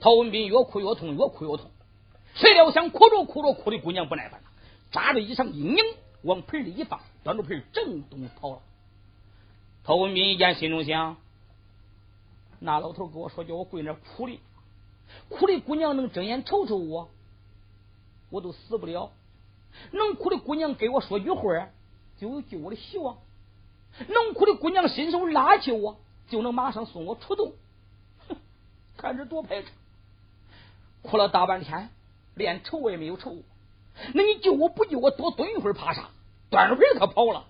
陶文斌越哭越痛，越哭越痛。谁料想哭着哭着，哭的姑娘不耐烦了，扎着衣裳一拧，往盆里一放，端着盆正东跑了。陶文斌一见，心中想：那老头跟我说叫我跪那哭的，哭的姑娘能睁眼瞅瞅我，我都死不了。能哭的姑娘给我说句话，就有救我的希望。能哭的姑娘伸手拉起我，就能马上送我出洞。哼，看着多排场，哭了大半天，连愁也没有愁。那你救我不救我，多蹲一会儿怕啥？端着盆他跑了，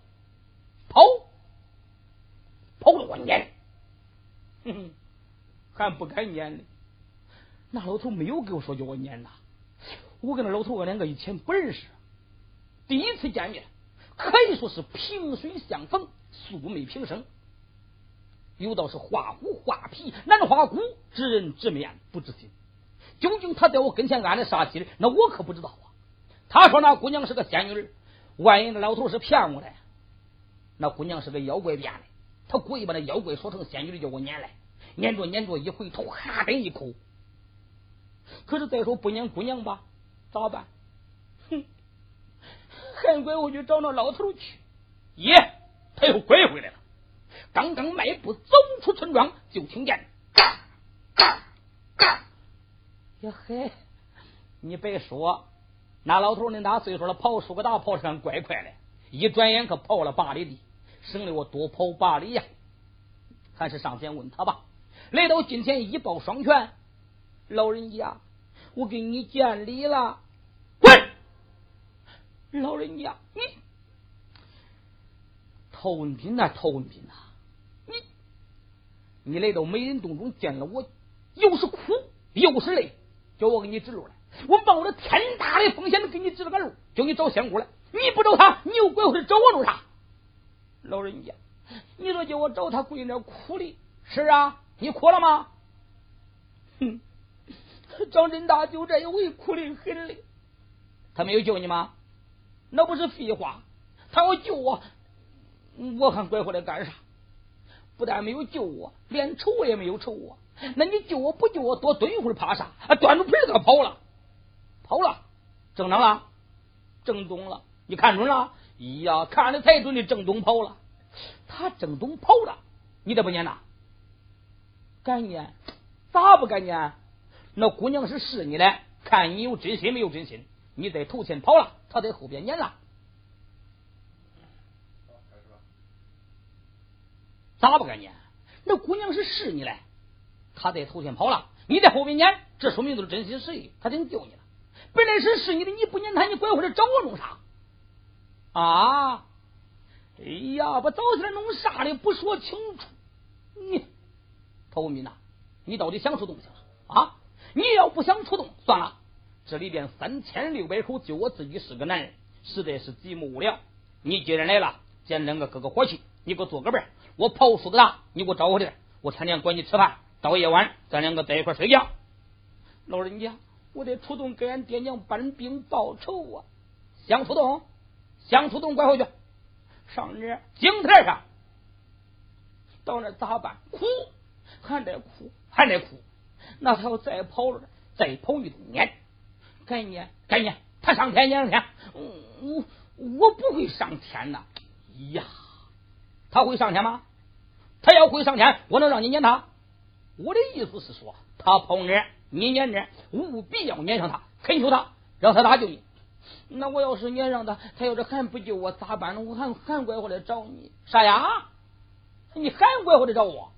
跑。跑了我撵，哼哼，还不敢撵呢。那老头没有跟我说叫我撵呐。我跟那老头我两个以前不认识，第一次见面可以说是萍水相逢，素昧平生。有道是画虎画皮难画骨，知人知面不知心。究竟他在我跟前安的啥心那我可不知道啊。他说那姑娘是个仙女万一那老头是骗我的，那姑娘是个妖怪变的。他故意把那妖怪说成仙女的，叫我撵来，撵着撵着，一回头，哈的一口。可是再说不撵姑娘吧，咋办？哼，还怪我去找那老头去。耶，他又拐回来了。刚刚迈步走出村庄，就听见。呀嘿，你别说，那老头恁大岁数了，跑出个大跑山，怪快的，一转眼可跑了八里地。省得我多跑八里呀，还是上前问他吧。来到近前，一抱双拳，老人家，我给你见礼了。滚！老人家，你陶文斌呐，陶文斌呐，你你来到美人洞中见了我，又是哭又是泪，叫我给你指路来。我冒着天大的风险给你指了个路，叫你找仙姑来。你不找他，你又拐回来找我做啥？老人家，你说叫我找他跪那哭的，是啊，你哭了吗？哼，张振大就这一回哭的很嘞。他没有救你吗？那不是废话，他要救我，我还拐回来干啥？不但没有救我，连仇也没有仇我。那你救我不救我，多蹲一会儿怕啥？啊端着盆子跑了，跑了，正当了，正东了，你看准了？哎呀，看的太准的，正东跑了，他正东跑了，你咋不撵呐？敢撵？咋不敢撵？那姑娘是试你的，看你有真心没有真心。你在头前跑了，他在后边撵了。咋不敢撵？那姑娘是试你的，他在头前跑了，你在后边撵，这说明都是真心实意，他真救你了。本来是是你的，你不撵他，你拐回来找我弄啥？啊！哎呀，把早起来弄啥的不说清楚？你陶文斌呐，你到底想出动去了啊？你要不想出动，算了。这里边三千六百口，就我自己是个男人，实在是寂寞无聊。你既然来了，咱两个哥哥伙计，你给我做个伴我跑出个大，你给我找回来。我天天管你吃饭，到夜晚咱两个在一块睡觉。老人家，我得出动给俺爹娘搬兵报仇啊！想出动？想出动拐回去，上那井台上，到那咋办？哭，还得哭，还得哭。那他要再跑了，再跑一年，该撵该撵，他上天撵上天。我我不会上天呐！呀，他会上天吗？他要会上天，我能让你撵他？我的意思是说，他跑那，你撵这，务必要撵上他，恳求他，让他搭救你。那我要是撵上他，他要是还不救我咋办呢？我还还拐回来找你啥呀？你还拐回来找我？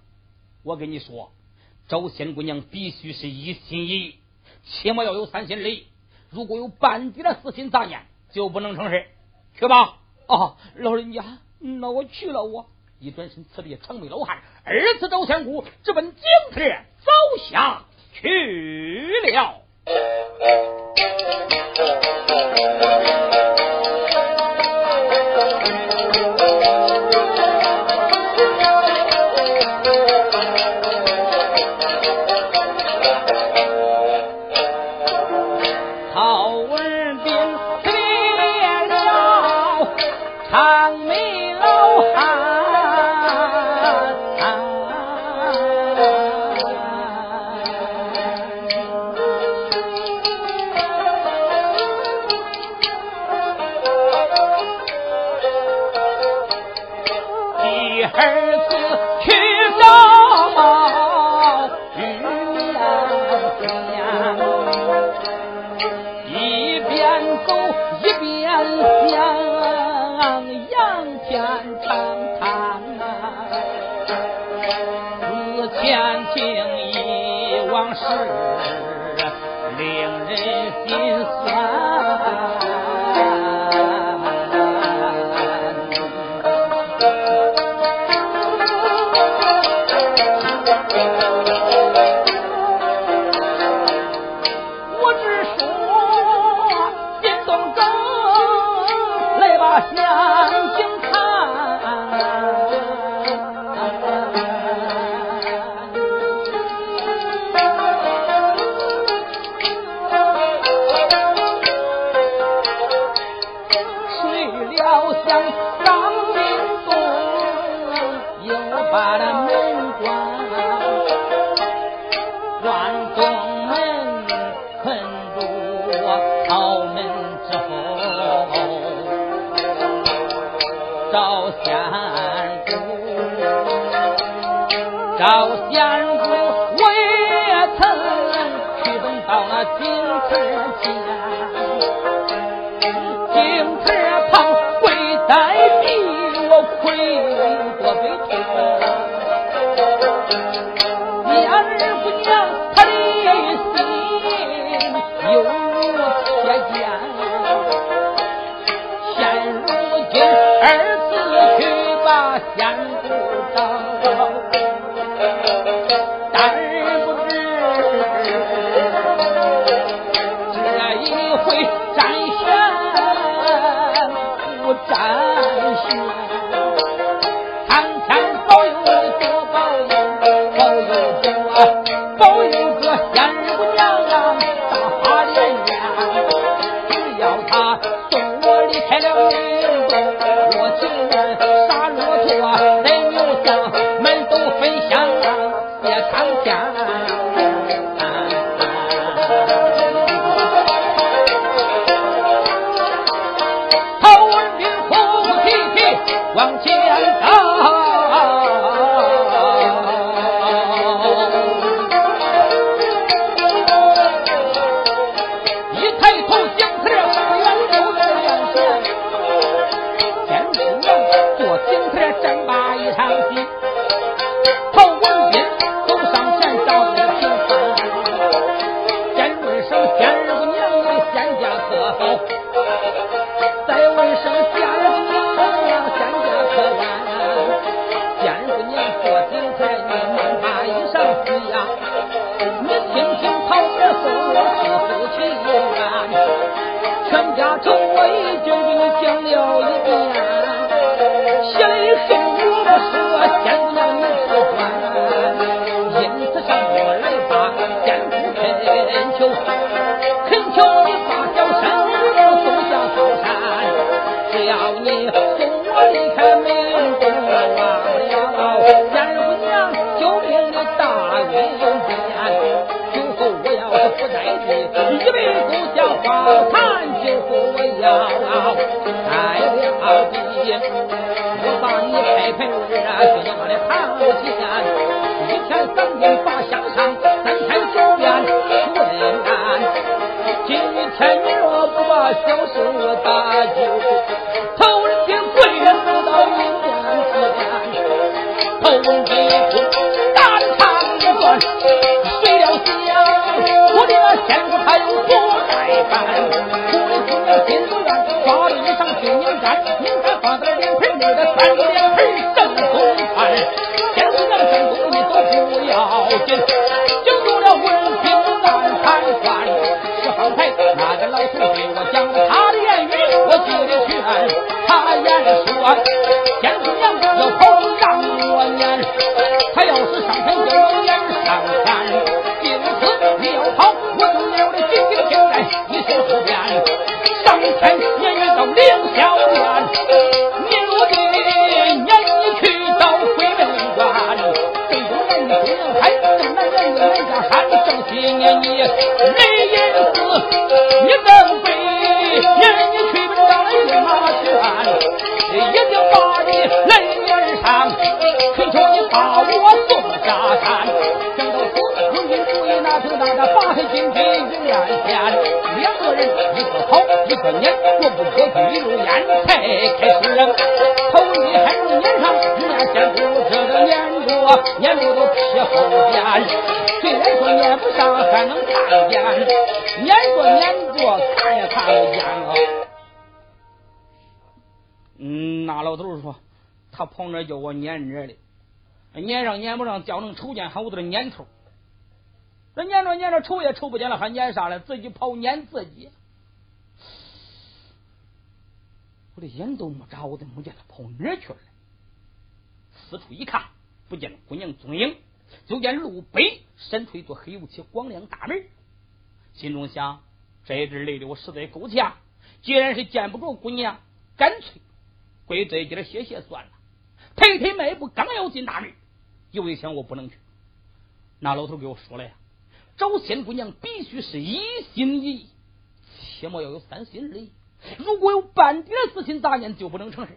我跟你说，找仙姑娘必须是一心一意，起码要有三心二意。如果有半点的私心杂念，就不能成事。去吧！啊，老人家，那我去了。我一转身，刺裂长眉老汉，二次招降鼓，直奔江天走下去了。盆啊，样的，一天三遍把香上，三天九遍出人干。今天你若不把小事打救，头儿天跪人不到你面，头儿一哭，大肠断，谁料想我的先祖还有祸在干。心不愿，抓着衣裳去拧干，拧干放在脸盆里的三个脸盆。要紧，惊住了文凭难判官。是方才那个老徒给我讲了他的言语，我听得全。他言说，天子娘要好让我撵，他要是上天叫我撵上天，今此你要跑，我就撵的紧紧紧，一心不变。上天。大家发狠心去一面见两个人一个跑一个撵过不过去一路烟才开始头一还能撵上一面天这个撵着撵着都撇后边虽然说撵不上还能看见撵着撵着看也看不见那老头说他跑那叫我撵着的撵上撵不上叫能瞅见猴子的年头这撵着撵着瞅也瞅不见了，还撵啥了？自己跑撵自己。我的眼都没眨，我都没见他跑哪去了。四处一看，不见姑娘踪影，就见路北伸出一座黑油漆光亮大门。心中想：这一阵累的我实在够呛。既然是见不着姑娘，干脆归这家歇歇算了。推推迈步，刚要进大门，又一想我不能去。那老头给我说了呀，找仙姑娘必须是一心一意，切莫要有三心二意。如果有半点私心杂念，就不能成事。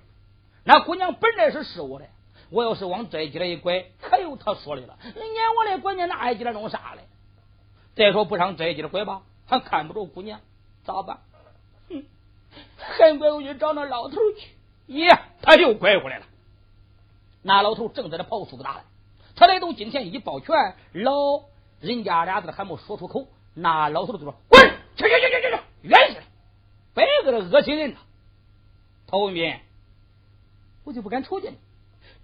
那姑娘本来是是我的，我要是往这一来一拐，可有他说的了。你撵我的，关键那一来弄啥嘞？再说不上这一来拐吧，还看不着姑娘，咋办？哼，还拐回去找那老头去。耶，他又拐回来了。那老头正在那刨树打来，他来到近前一抱拳，老人家俩字还没说出口，那老头就说：“滚，去去去去去去，远些。”别搁这恶心人呐！陶文斌，我就不敢瞅见你，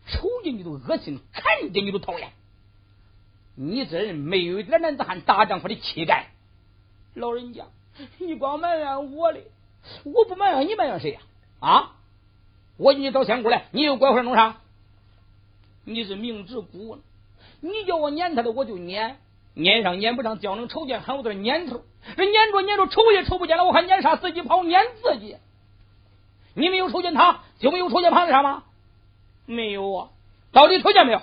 瞅见你都恶心，看见你都讨厌。你这人没有一点男子汉大丈夫的气概。老人家，你光埋怨我嘞，我不埋怨你埋怨谁呀？啊！我给你找仙姑来，你又拐回来弄啥？你是明知故问，你叫我撵他的，我就撵。撵上撵不上，叫能瞅见还有点撵头。这撵着撵着，瞅也瞅不见了。我还撵啥？自己跑，撵自己。你没有瞅见他，就没有瞅见庞子啥吗？没有啊。到底瞅见没有？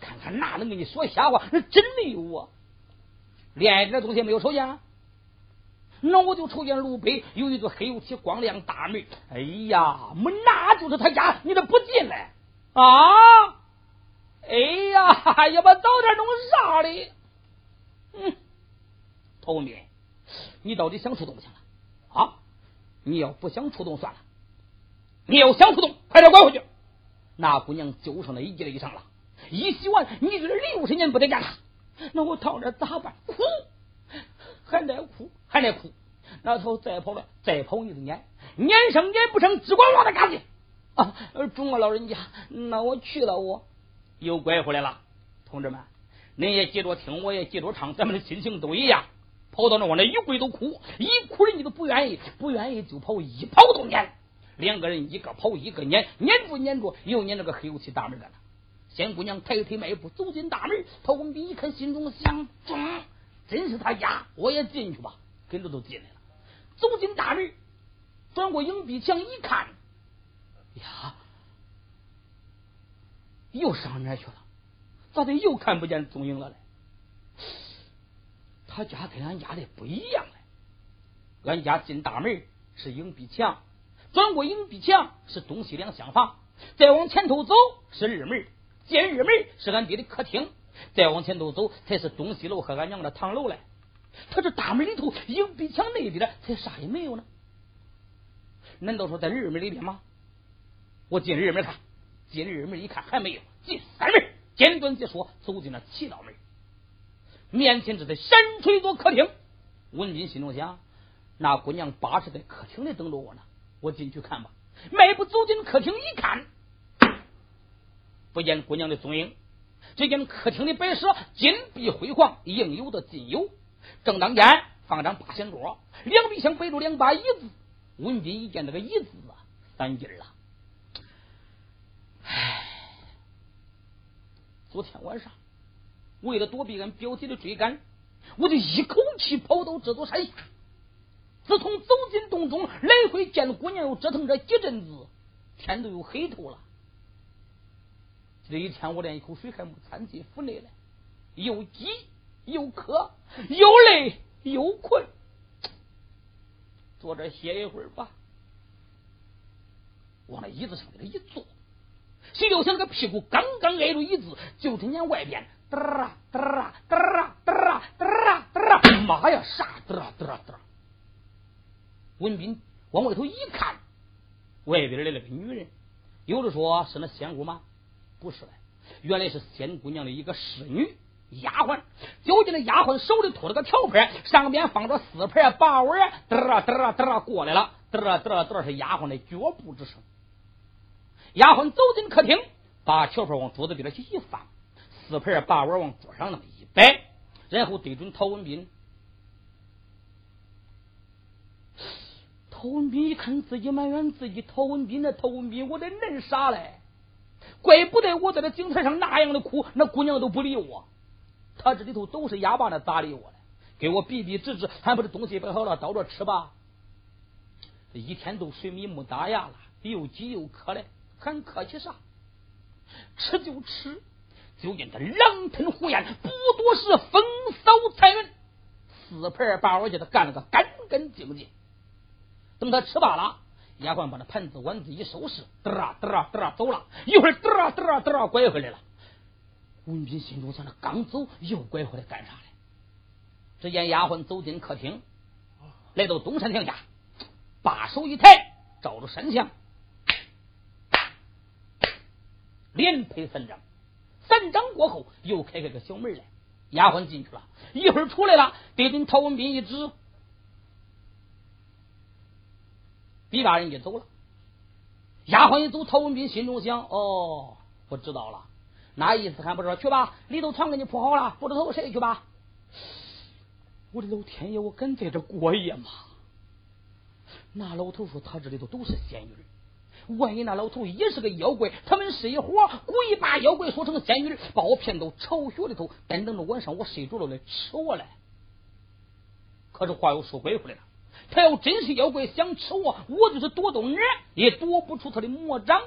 看看哪能跟你说瞎话？那真没有啊。连一点东西没有瞅见。那我就瞅见路北有一座黑油漆光亮大门。哎呀，没那就是他家，你咋不进来啊？哎呀，要不早点弄啥嘞？嗯，陶文斌，你到底想出动不行了啊？你要不想出动算了，你要想出动，快点拐回去。那姑娘就剩那一了以上了，一洗完，你就是六十年不得干了。那我躺着咋办？哭，还得哭，还得哭。那头再跑了，再跑你就撵，撵上撵不上，只管往那赶去啊！中啊，老人家，那我去了，我又拐回来了，同志们。恁也记着听，我也记着唱，咱们的心情都一样。跑到那往那一跪都哭，一哭人家都不愿意，不愿意就跑，一跑都撵。两个人一个跑一个撵，撵住撵住，又撵那个黑油漆大门了。仙姑娘抬腿迈步走进大门，陶文斌一看，心中想：中，真是他家，我也进去吧。跟着都进来了，走进大门，转过影壁墙一看，呀，又上哪去了？咋的又看不见踪影了嘞？他家跟俺家的不一样嘞。俺家进大门是影壁墙，转过影壁墙是东西两厢房，再往前头走是二门，进二门是俺爹的客厅，再往前头走才是东西楼和俺娘的堂楼嘞。他这大门里头影壁墙那边才啥也没有呢？难道说在二门里边吗？我进二门看，进二门一看还没有，进三门。简短解说，走进了七道门，面前这才闪出一座客厅。文斌心中想：那姑娘八是在客厅里等着我呢，我进去看吧。迈步走进客厅一看，不见姑娘的踪影。只见客厅的摆设金碧辉煌，应有的尽有。正当间放张八仙桌，两壁墙摆着两把椅子。文斌一见这个椅子啊，散劲了。昨天晚上，为了躲避俺表姐的追赶，我就一口气跑到这座山下。自从走进洞中，来回见姑娘，又折腾这几阵子，天都有黑透了。这一天我连一口水还没掺进腹内来，又饥又渴，又累又困，坐这歇一会儿吧。往那椅子上给他一坐。谁料想那个屁股刚刚挨住椅子，就听见外边嘚啊嘚啊嘚啊嘚啊嘚啊嘚啊！妈呀，啥嘚啊嘚啊嘚！文斌往外头一看，外边来了个女人。有的说是那仙姑吗？不是嘞，原来是仙姑娘的一个侍女，丫鬟。就见那丫鬟手里托了个条盘，上边放着四盘八碗，嘚儿嘚儿嘚儿过来了，嘚儿嘚儿嘚儿是丫鬟的脚步之声。丫鬟走进客厅，把条盘往桌子边上一放，四盘八碗往桌上那么一摆，然后对准陶文斌。陶文斌一看自己埋怨自己，陶文斌那陶文斌，我得恁傻嘞！怪不得我在这井台上那样的哭，那姑娘都不理我。他这里头都是哑巴，那咋理我嘞？给我比比指指，还不是东西摆好了，倒着吃吧。这一天都水米木打牙了，又饥又渴嘞，还客气啥？吃就吃，就见他狼吞虎咽，不多时，风骚彩云，四盘八碗叫他干了个干干净净。等他吃罢了，丫鬟把那盘子碗子一收拾，嘚啊嘚啊嘚啊走了，一会儿嘚啊嘚啊嘚啊拐回来了。文斌心中想：着刚走又拐回来干啥嘞？只见丫鬟走进客厅，来到东山亭下，把手一抬，照着山墙，连拍三掌。三掌过后，又开开个小门来，丫鬟进去了，一会儿出来了，对准陶文斌一指。李大人也走了，丫鬟一走，陶文斌心中想：哦，我知道了，那意思还不知道？去吧，里头床给你铺好了，不知道谁去吧？我的老天爷，我敢在这过夜吗？那老头说他这里头都是仙女，万一那老头也是个妖怪，他们是一伙，故意把妖怪说成仙女，把我骗到巢穴里头，等等着晚上我睡着了来吃我来。可是话又说回回来了。他要真是妖怪想吃我，我就是躲到哪也躲不出他的魔掌。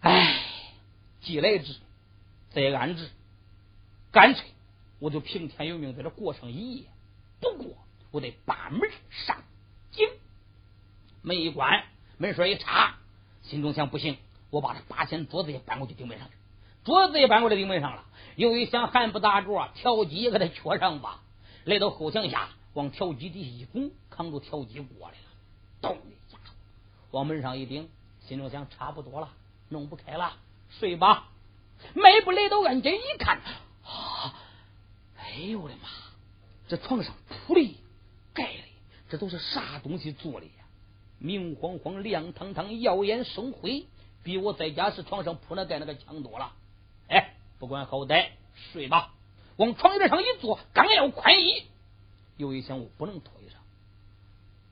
唉，既来之，则安之，干脆我就凭天由命在这过上一夜。不过我得把门上紧，门一关，门栓一插，心中想：不行，我把这八仙桌子也搬过去顶门上去。桌子也搬过来顶门上了，又一想，还不打着，调机也给他缺上吧。来到后墙下。往调机底下一拱，扛住调机过来了，咚一下，往门上一顶，心中想差不多了，弄不开了，睡吧。迈步来到案间一看，啊，哎呦我的妈！这床上铺的、盖的，这都是啥东西做的？明晃晃、亮堂堂、耀眼生辉，比我在家时床上铺那盖那个强多了。哎，不管好歹，睡吧。往床沿上一坐，刚要宽衣。又一想，我不能脱衣裳。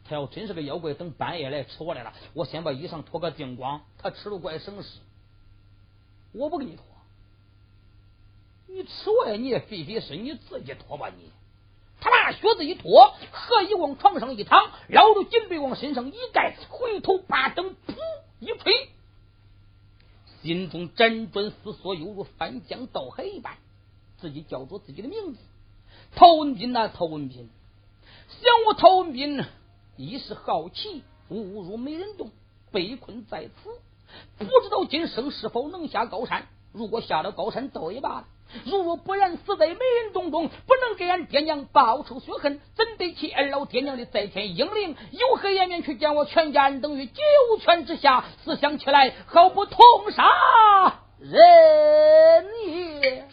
他要真是个妖怪，等半夜来吃我来了，我先把衣裳脱个精光，他吃了怪省事。我不给你脱，你吃我呀，你也费费事，你自己脱吧你。把靴子一脱，何以往床上一躺，绕着锦被往身上一盖，回头把灯噗一吹，心中辗转思索，犹如翻江倒海一般，自己叫着自己的名字。陶文斌呐，陶文斌，想我陶文斌，一时好奇，误入美人洞，被困在此，不知道今生是否能下高山。如果下了高山，倒也罢了；如若不然，死在美人洞中，不能给俺爹娘报仇雪恨，怎得起俺老爹娘的在天英灵？有何颜面去见我全家人？等于九泉之下，思想起来，好不痛杀人也。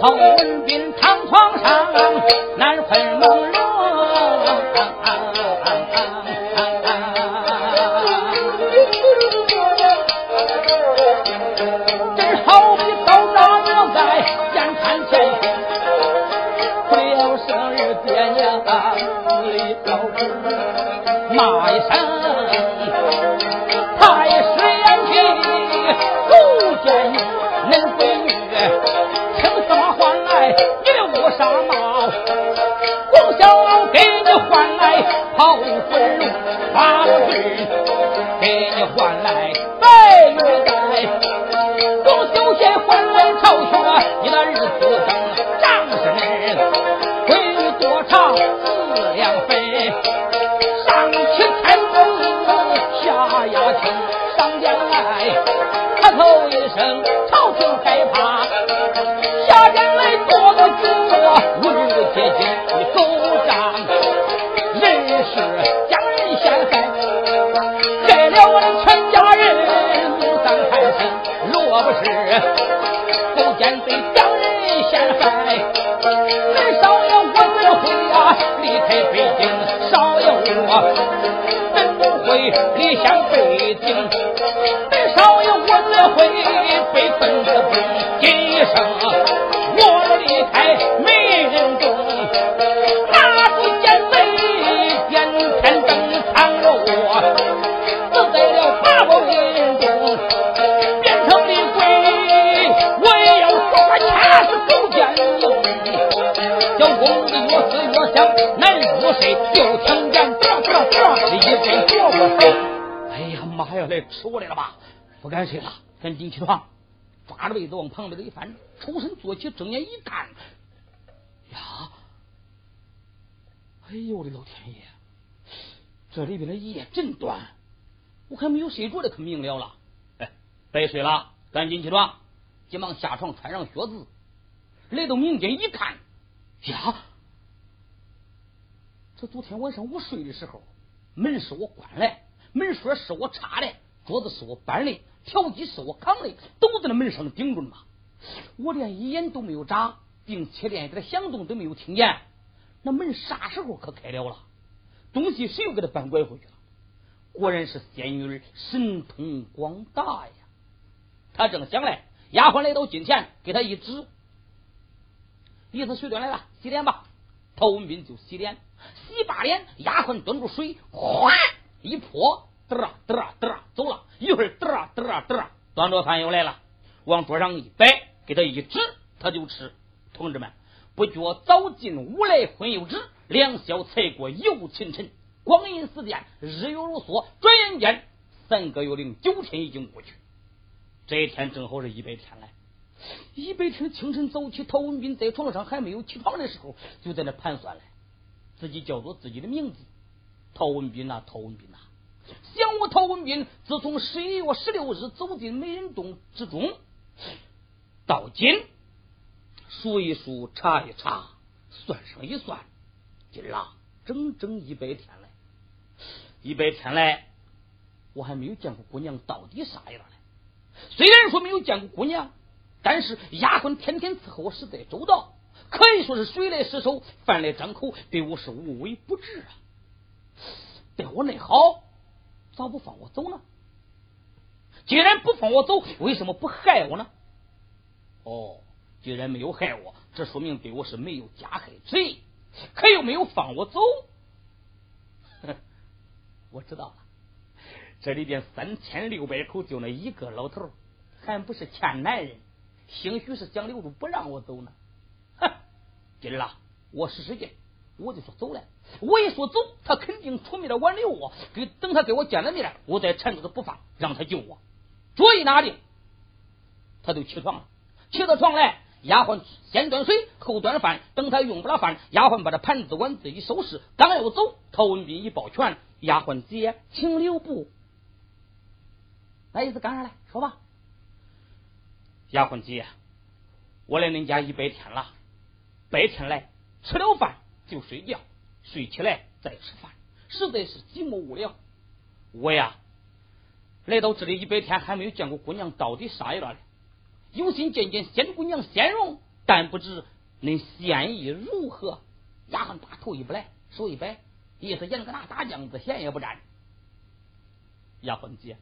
曹文斌躺床上，难分朦胧。骂一声。好魂龙花了去，给你换来就害怕。下边来多个军车无人接近你狗人是将人陷害害了我的全家人奴丧寒死若不是狗奸贼将人陷害本少爷我怎会呀离开北京少爷我怎不会离乡背井本少爷我怎会被孙子兵一生？我离开美人宫，拿住剑眉，点天灯藏着我，死在了八宝林中，变成厉鬼，我也要说他掐死狗奸淫。小公子越思越想难入睡，就听见唰唰唰一阵脚步声。哎呀妈呀，来吃我来了吧？不敢睡了，赶紧起床。抓着被子往旁边的一翻，抽身坐起，睁眼一看，呀！哎呦我的老天爷！这里边的夜真短，我还没有睡着的可明了了。哎，别睡了，赶紧起床！急忙下床，穿上靴子，来到民间一看，呀！这昨天晚上我睡的时候，门是我关的，门锁是我插的，桌子是我搬的。条机是我扛的，都在那门上顶着呢嘛。我连一眼都没有眨，并且连一点响动都没有听见。那门啥时候可开了了？东西谁又给他搬拐回去了？果然是仙女神通广大呀！他正想来，丫鬟来到近前，给他一指：“意思水端来了，洗脸吧。”陶文斌就洗脸，洗把脸，丫鬟端着水，哗一泼。嘚啊嘚啊嘚啊，走了一会儿，嘚啊嘚啊嘚啊，端着饭又来了，往桌上一摆，给他一指，他就吃。同志们，不觉早进午来昏又止，两宵才过又清晨，光阴似箭，日月如梭，转眼间三个月零九天已经过去。这一天正好是一百天来，一百天清晨早起，陶文斌在床上还没有起床的时候，就在那盘算了，自己叫做自己的名字，陶文斌呐，陶文斌呐。想我陶文斌自从十一月十六日走进美人洞之中，到今数一数，查一查，算上一算，今儿啊，整整一百天来，一百天来，我还没有见过姑娘到底啥样嘞。虽然说没有见过姑娘，但是丫鬟天天伺候我，实在周到，可以说是水来施手，饭来张口，对我是无微不至啊。对我那好。咋不放我走呢？既然不放我走，为什么不害我呢？哦，既然没有害我，这说明对我是没有加害之意，可又没有放我走。我知道了，这里边三千六百口就那一个老头，还不是欠男人，兴许是想留住不让我走呢。哼，今儿啊，我使使劲。我就说走了，我一说走，他肯定出面来挽留我。给等他给我见了面，我再缠住他不放，让他救我。主意拿定，他就起床了。起到床来，丫鬟先端水，后端饭。等他用不了饭，丫鬟把这盘子碗自己收拾。刚要走，陶文斌一抱拳：“丫鬟姐，请留步。”那意思干啥来？说吧。丫鬟姐，我来恁家一百天了，白天来吃了饭。就睡觉，睡起来再吃饭，实在是寂寞无聊。我呀，来到这里一百天，还没有见过姑娘到底啥样了。有心见见仙姑娘仙容，但不知恁仙意如何。丫鬟把头一不来，手一摆，意思严格拿大将子，闲也不沾。丫鬟姐，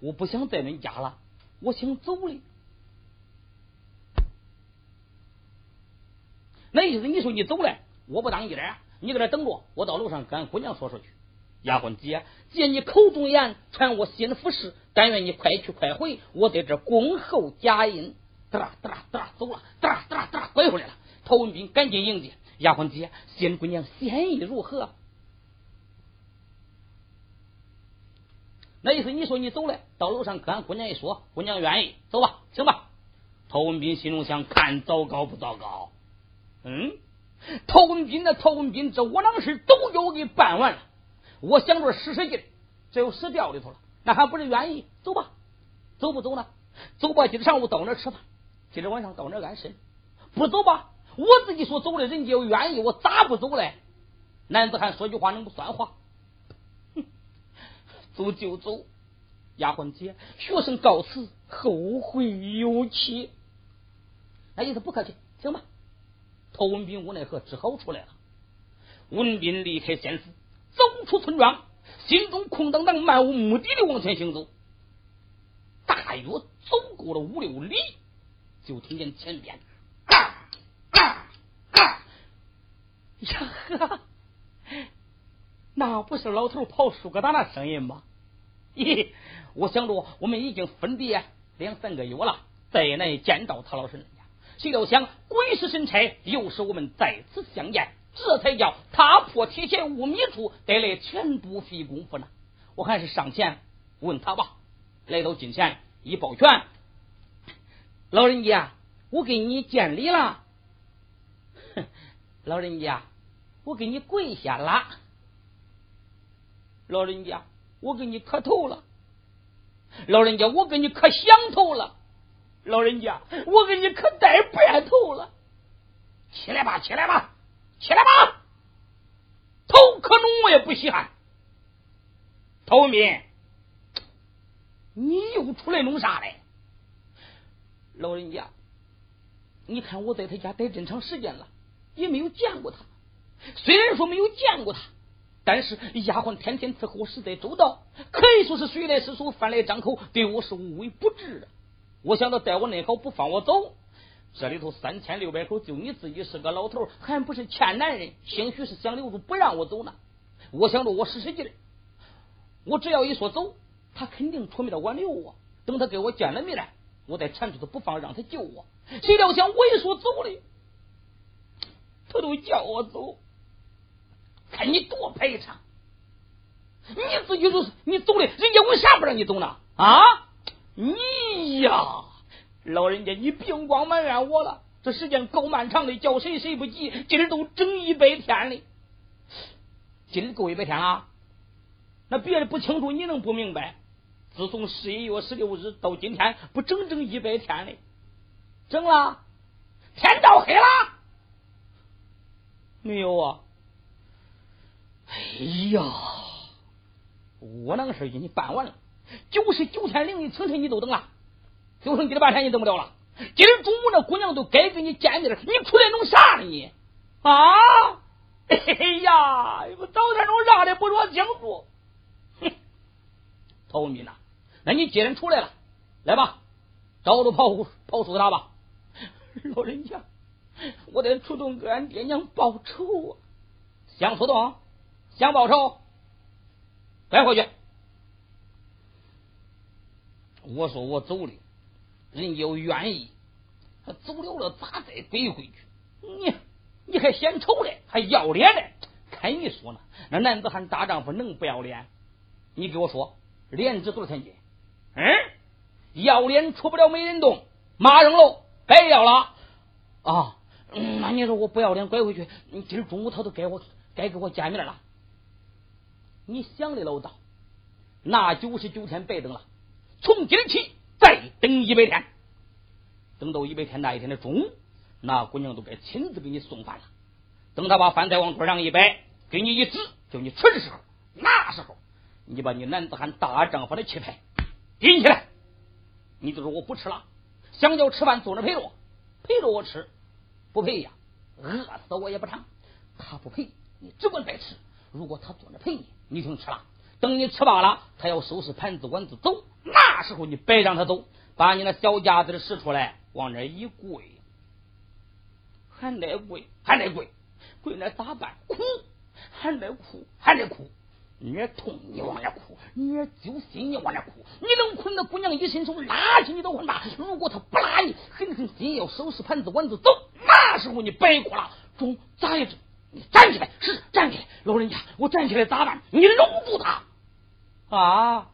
我不想在恁家了，我想走了。那意思，你说你走了？我不当一人，你搁这等着，我到楼上跟俺姑娘说说去。丫鬟姐，借你口中言，传我心腹事，但愿你快去快回，我在这恭候佳音。嘚啦嘚啦嘚啦，走了，嘚啦嘚啦嘚啦，拐回来了。陶文斌赶紧迎接丫鬟姐，仙姑娘心意如何？那意思你说你走了，到楼上跟俺姑娘一说，姑娘愿意，走吧，行吧。陶文斌心中想：看糟糕不糟糕？嗯。文斌的陶文斌，这窝囊事都给我给办完了。我想着使使劲，这又死掉里头了，那还不是愿意？走吧，走不走呢？走吧，今天上午到那吃饭，今天晚上到那安身。不走吧，我自己说走了，人家又愿意，我咋不走嘞？男子汉说句话能不算话？哼，走就走。丫鬟姐，学生告辞，后会有期。那意思不客气，行吧。陶文斌无奈何，只好出来了。文斌离开县府，走出村庄，心中空荡荡、漫无目的的往前行走。大约走过了五六里，就听见前边嘎嘎嘎！呀呵，那不是老头跑树疙瘩那声音吗？咦，我想着我们已经分别两三个月了，再难见到他老人家。谁料想鬼使神差，又使我们再次相见，这才叫踏破铁鞋无觅处，得来全不费功夫呢。我还是上前问他吧。来到近前一抱拳，老人家，我给你见礼了。老人家，我给你跪下了。老人家。我给你磕头了，老人家，我给你磕响头了，老人家，我给你磕带白头了。起来吧，起来吧，起来吧，头磕聋我也不稀罕。陶文斌，你又出来弄啥嘞？老人家，你看我在他家待这么长时间了，也没有见过他。虽然说没有见过他。但是丫鬟天天伺候，实在周到，可以说是水来施手，饭来张口，对我是无微不至的。我想到待我那好，不放我走。这里头三千六百口，就你自己是个老头，还不是欠男人，兴许是想留住不让我走呢。我想着我使使劲，我只要一说走，他肯定出面的挽留我。等他给我见了面，我再缠住他不放，让他救我。谁料想我一说走了，他都叫我走。看你多赔偿！你自己就是你走了，人家为啥不让你走呢？啊！你呀，老人家，你别光埋怨我了。这时间够漫长的，叫谁谁不急。今儿都整一百天了，今儿够一百天了。那别的不清楚，你能不明白？自从十一月十六日到今天，不整整一百天了？整了？天到黑了？没有啊。哎呀，我那个事已经办完了，九十九天零一清晨你都等了，就剩今儿半天你等不了了。今儿中午那姑娘都该跟你见面了，你出来弄啥呢你？啊！哎呀，我早点弄啥的不说清楚。哼，陶文斌呐，那你既然出来了，来吧，找着跑跑出他吧。老人家，我得出动给俺爹娘报仇啊！想出动？想报仇，快回去！我说我走了，人家又愿意，他走了了咋再背回去？你你还嫌丑嘞，还要脸嘞？看你说呢，那男子汉大丈夫能不要脸？你给我说，脸值多少钱斤？嗯，要脸出不了美人洞，马扔喽，白要了啊！那你说我不要脸拐回去，今儿中午他都该我该给我见面了。你想的老道，那九十九天白等了，从今儿起再等一百天，等到一百天那一天的中午，那姑娘都该亲自给你送饭了。等她把饭菜往桌上一摆，给你一指，叫你吃的时候，那时候你把你男子汉大丈夫的气派顶起来，你就说我不吃了，想叫吃饭坐着陪着我，陪着我吃，不陪呀，饿死我也不成。他不陪，你只管再吃。如果他坐着陪你。你听吃了，等你吃饱了，他要收拾盘子碗子走，那时候你别让他走，把你那小家子使出来，往那一跪，还得跪，还得跪，跪那咋办？哭，还得哭，还得哭，你痛你往那哭，你揪心你往那哭，你能捆那姑娘一伸手拉起你都很大，如果他不拉你，狠狠心要收拾盘子碗子走，那时候你别哭了，中咋也整？你站起来，是站起来，老人家，我站起来咋办？你搂住他啊！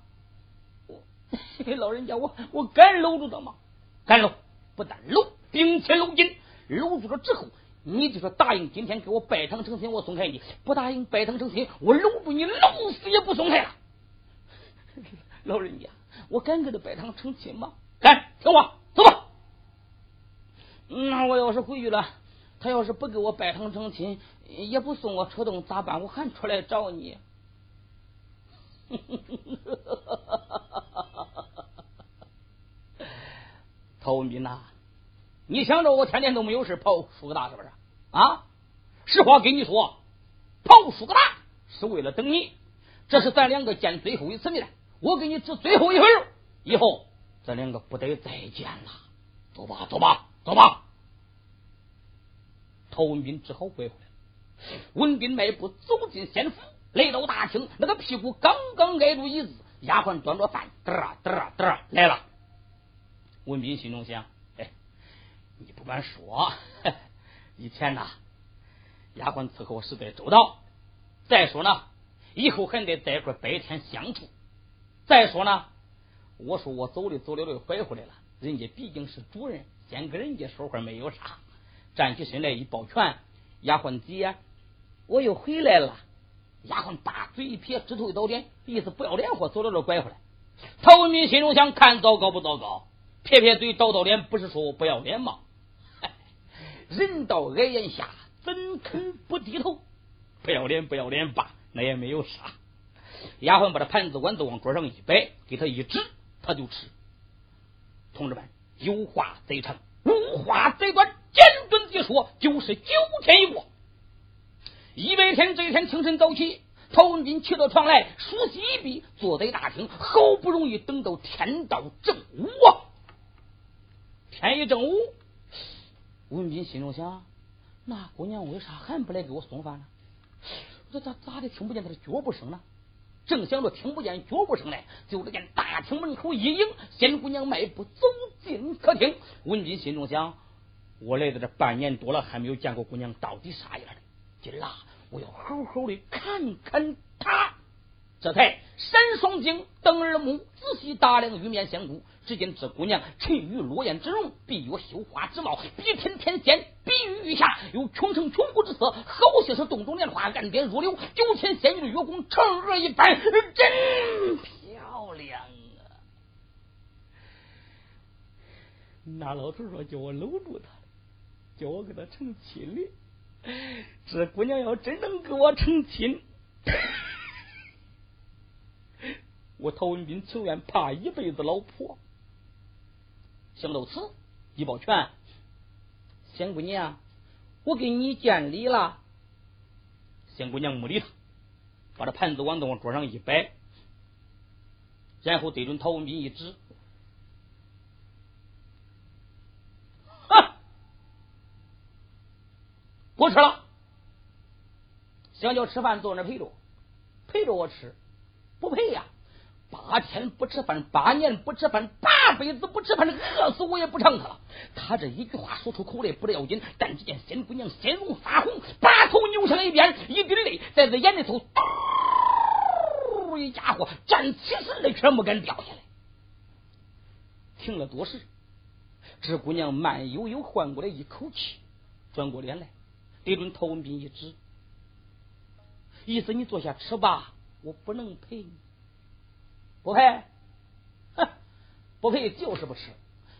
我老人家，我我敢搂住他吗？敢搂，不但搂，并且搂紧，搂住了之后，你就说答应今天给我拜堂成亲，我松开你；不答应拜堂成亲，我搂住你，搂死也不松开了。老人家，我敢给他拜堂成亲吗？敢，听话，走吧。那我要是回去了，他要是不给我拜堂成亲。也不送我出动咋办？我还出来找你。陶文斌呐，你想着我天天都没有事跑苏个大是不是？啊，实话跟你说，跑苏个大是为了等你。这是咱两个见最后一次面，我给你指最后一回路，以后咱两个不得再见了。走吧，走吧，走吧。陶文斌只好拐回来。文斌迈步走进县府，来到大厅，那个屁股刚刚挨住椅子，丫鬟端着饭，嘚儿嘚儿嘚儿来了。文斌心中想：哎，你不敢说，以前呐，丫鬟伺候我实在周到。再说呢，以后还得在一块白天相处。再说呢，我说我走的走了的拐回来了，人家毕竟是主人，先跟人家说话没有啥。站起身来一抱拳，丫鬟姐，我又回来了。丫鬟大嘴一撇，指头一倒脸，意思不要脸货，走到这拐回来。陶文明心中想：看糟糕不糟糕？撇撇嘴，倒倒脸，不是说不要脸吗？人到矮檐下，怎肯不低头？不要脸不要脸吧，那也没有啥。丫鬟把这盘子碗都往桌上一摆，给他一指，他就吃。同志们，有话贼长，无话贼短。简短地说，就是九天一过。一百天这一天清晨早起，陶文斌起到床来，梳洗一毕，坐在大厅，好不容易等到天到正午啊！天一正午，文斌心中想：那姑娘为啥还不来给我送饭呢？这咋咋的听不见她的脚步声呢？正想着听不见脚步声呢，就只见大厅门口一影，仙姑娘迈步走进客厅。文斌心中想。我来到这半年多了，还没有见过姑娘到底啥样今儿啊，我要好好的看看她。这才闪双睛，瞪二目，仔细打量玉面仙姑。只见这姑娘沉鱼落雁之容，闭月羞花之貌，比天天仙，比玉玉霞，有琼城琼姑之色，好像是洞中莲花，暗点如流，九天仙女的月宫嫦娥一般，真漂亮啊！那老头说叫我搂住她。叫我给他成亲的，这姑娘要真能跟我成亲，我陶文斌情愿怕一辈子老婆。想到此，一抱拳，仙姑娘，我给你见礼了。仙姑娘没理他，把这盘子碗往桌上一摆，然后对准陶文斌一指。不吃了，想叫吃饭坐那陪着，陪着我吃，不陪呀！八天不吃饭，八年不吃饭，八辈子不吃饭，饿死我也不偿他了。他这一句话说出口来不要紧，但只见仙姑娘鲜容发红，把头扭向一边，一滴泪在这眼里头，一家伙站起身来，全不敢掉下来。停了多时，这姑娘慢悠悠缓过来一口气，转过脸来。对准陶文斌一指，意思你坐下吃吧，我不能陪你，不陪，哼，不陪就是不吃。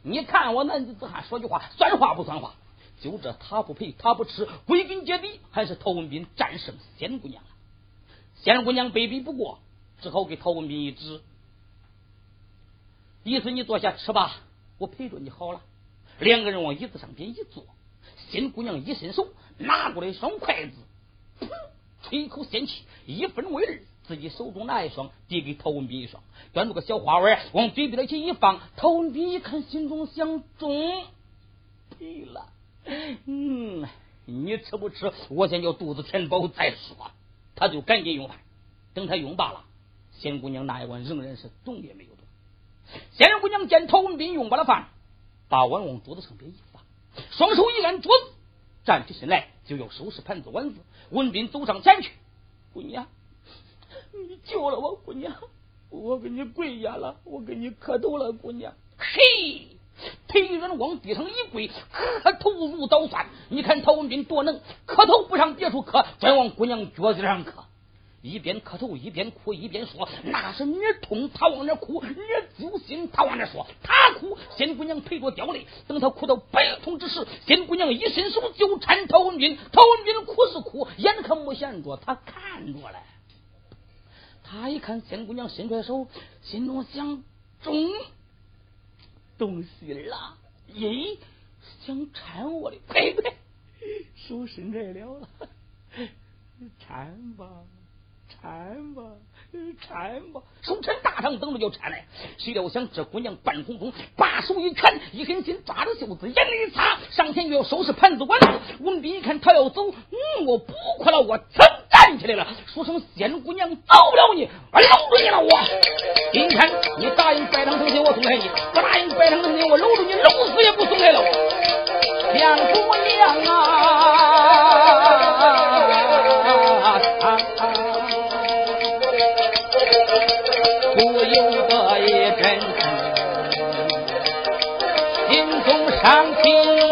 你看我男子汉说句话，算话不算话？就这他不陪，他不吃，归根结底还是陶文斌战胜仙姑娘了。仙姑娘被逼不过，只好给陶文斌一指，意思你坐下吃吧，我陪着你好了。两个人往椅子上边一坐。金姑娘一伸手，拿过来一双筷子，噗，吹口仙气，一分为二，自己手中拿一双，递给陶文斌一双，端着个小花碗往嘴边里一放。陶文斌一看，心中想：中，了。嗯，你吃不吃？我先叫肚子填饱再说。他就赶紧用饭。等他用罢了，仙姑娘那一碗仍然是动也没有动。仙姑娘见陶文斌用罢了饭，把碗往桌子上边一放。双手一按桌子，站起身来就要收拾盘子碗子。文斌走上前去：“姑娘，你救了我，姑娘，我给你跪下了，我给你磕头了，姑娘。”嘿，裴元往地上一跪，磕头如捣蒜。你看陶文斌多能，磕头不上别处磕，专往姑娘脚子上磕。一边磕头一边哭一边说：“那是你痛，他往那哭；你揪心，他往那说。他哭，仙姑娘陪着掉泪。等他哭到悲痛之时，仙姑娘一伸手就搀陶文斌。陶文斌哭是哭，眼可没闲着，他看着嘞。他一看仙姑娘伸出来手，心中想：中东西了。咦，想搀我的，呸呸，手伸来了了，搀吧。搀吧，搀吧，手抻大堂等着就搀来。谁料想这姑娘半空中，把手一拳，一狠心抓着袖子，眼泪一擦，上前就要收拾盘子碗。文斌一看他要走，嗯，我不哭了，我噌站起来了，说声仙姑娘走不了你，我搂住你了我。今天你答应拜堂成亲，我送开你；不答应拜堂成亲，我搂住你，搂死也不松开了。仙姑娘啊！不由得一阵子心中伤心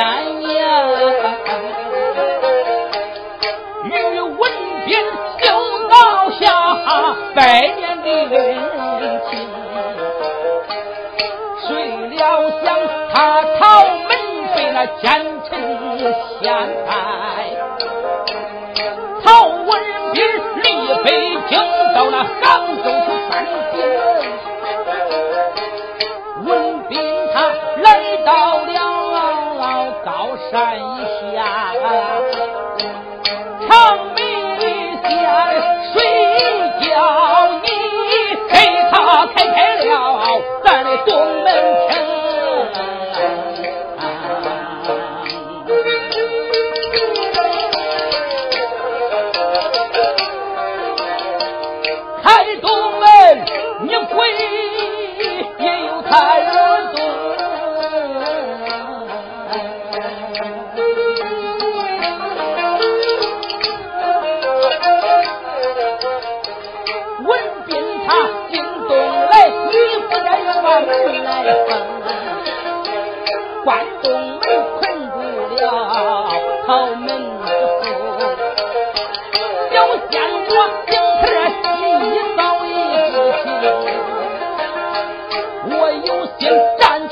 鸳年。与文斌就倒下百年的恩情，谁料想他逃门被那奸臣陷害。曹文斌离北京到了杭州去犯病。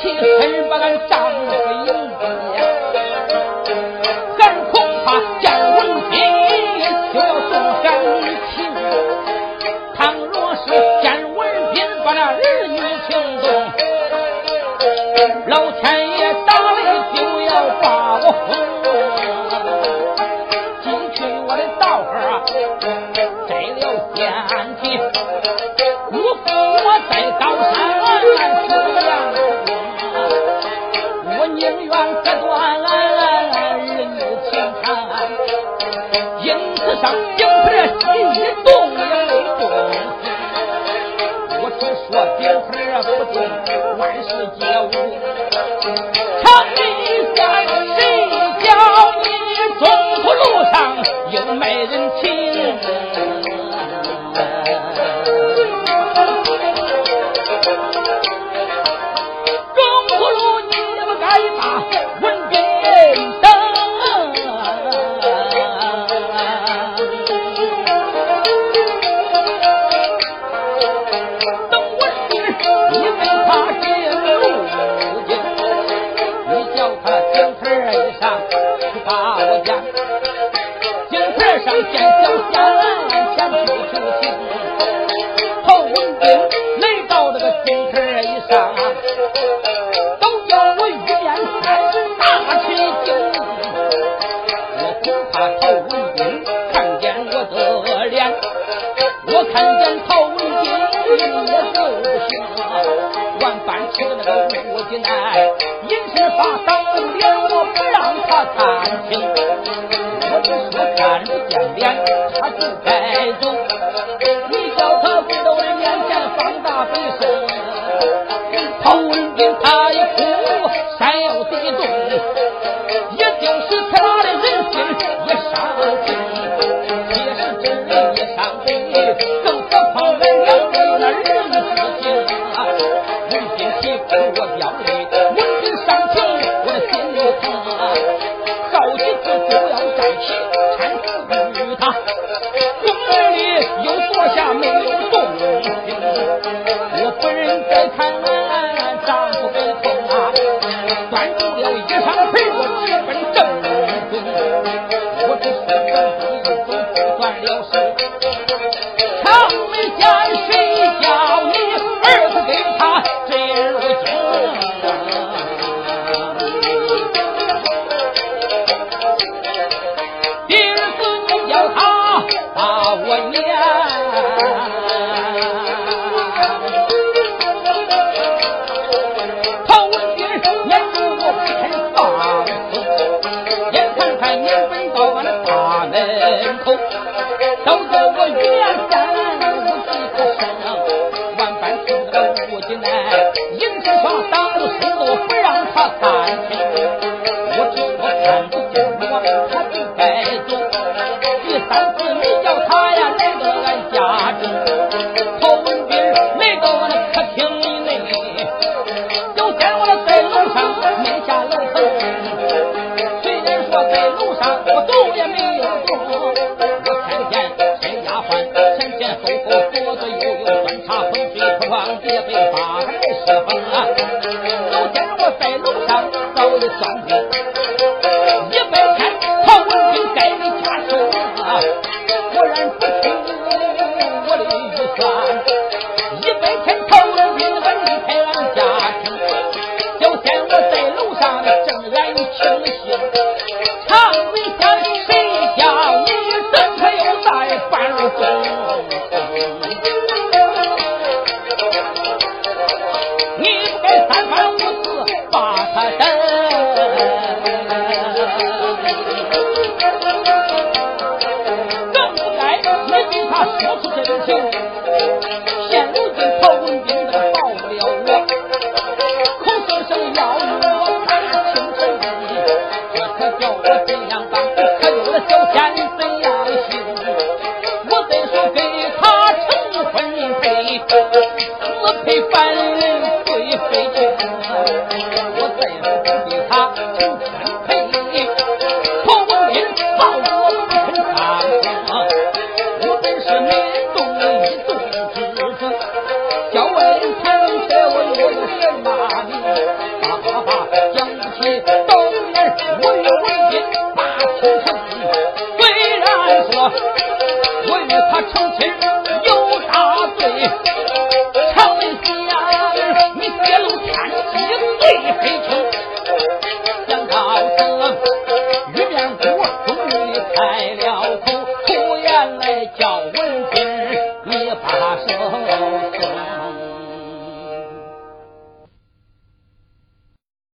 你狠把俺丈夫迎接俺恐怕见万事皆见小仙儿去求情曹文斌来到这个厅台上都叫我一面大旗迎我恐怕曹文斌看见我的脸我看见曹文斌也不行啊万般痴那个无奈一时发抖脸我不让他看清。我看不见脸他就该走你叫他跪到我的面前放大悲声 Thank you.